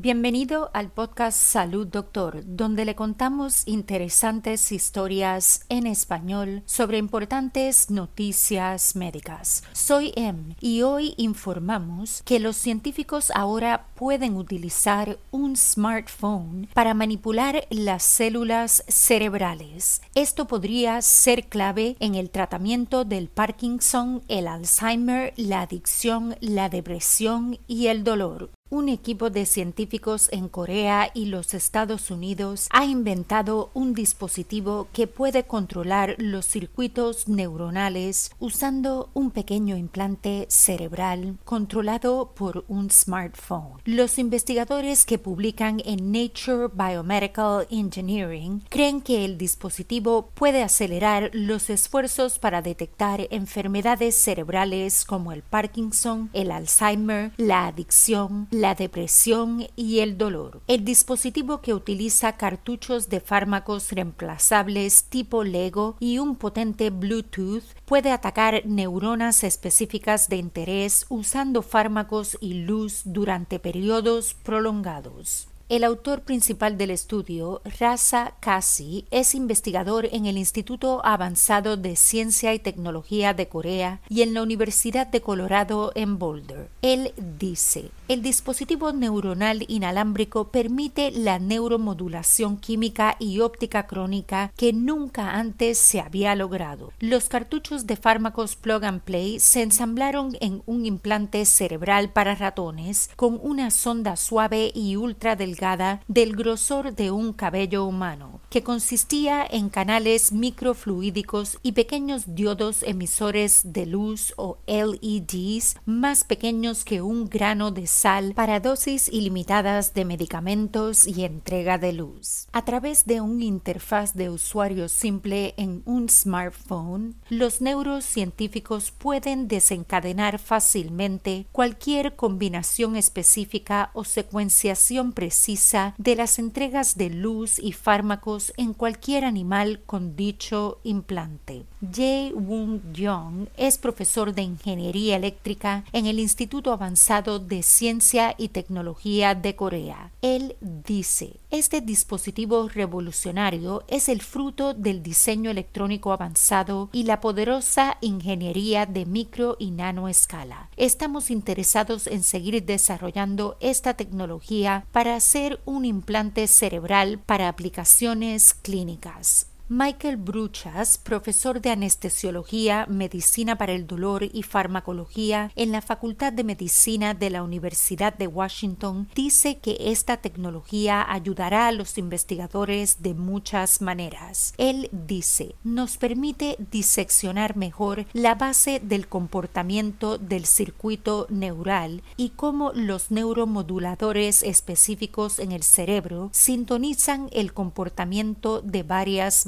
Bienvenido al podcast Salud Doctor, donde le contamos interesantes historias en español sobre importantes noticias médicas. Soy Em y hoy informamos que los científicos ahora pueden utilizar un smartphone para manipular las células cerebrales. Esto podría ser clave en el tratamiento del Parkinson, el Alzheimer, la adicción, la depresión y el dolor. Un equipo de científicos en Corea y los Estados Unidos ha inventado un dispositivo que puede controlar los circuitos neuronales usando un pequeño implante cerebral controlado por un smartphone. Los investigadores que publican en Nature Biomedical Engineering creen que el dispositivo puede acelerar los esfuerzos para detectar enfermedades cerebrales como el Parkinson, el Alzheimer, la adicción, la depresión y el dolor. El dispositivo que utiliza cartuchos de fármacos reemplazables tipo Lego y un potente Bluetooth puede atacar neuronas específicas de interés usando fármacos y luz durante periodos prolongados. El autor principal del estudio, Raza Kasi, es investigador en el Instituto Avanzado de Ciencia y Tecnología de Corea y en la Universidad de Colorado en Boulder. Él dice, el dispositivo neuronal inalámbrico permite la neuromodulación química y óptica crónica que nunca antes se había logrado. Los cartuchos de fármacos plug and play se ensamblaron en un implante cerebral para ratones con una sonda suave y ultra delgada del grosor de un cabello humano, que consistía en canales microfluídicos y pequeños diodos emisores de luz o LEDs más pequeños que un grano de sal para dosis ilimitadas de medicamentos y entrega de luz. A través de un interfaz de usuario simple en un smartphone, los neurocientíficos pueden desencadenar fácilmente cualquier combinación específica o secuenciación precisa de las entregas de luz y fármacos en cualquier animal con dicho implante. Jae Woong Young es profesor de Ingeniería Eléctrica en el Instituto Avanzado de Ciencia y Tecnología de Corea. Él dice, este dispositivo revolucionario es el fruto del diseño electrónico avanzado y la poderosa ingeniería de micro y nano escala. Estamos interesados en seguir desarrollando esta tecnología para hacer un implante cerebral para aplicaciones clínicas. Michael Bruchas, profesor de anestesiología, medicina para el dolor y farmacología en la Facultad de Medicina de la Universidad de Washington, dice que esta tecnología ayudará a los investigadores de muchas maneras. Él dice, nos permite diseccionar mejor la base del comportamiento del circuito neural y cómo los neuromoduladores específicos en el cerebro sintonizan el comportamiento de varias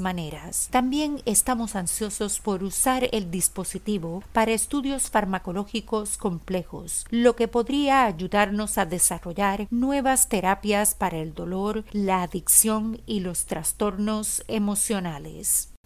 también estamos ansiosos por usar el dispositivo para estudios farmacológicos complejos, lo que podría ayudarnos a desarrollar nuevas terapias para el dolor, la adicción y los trastornos emocionales.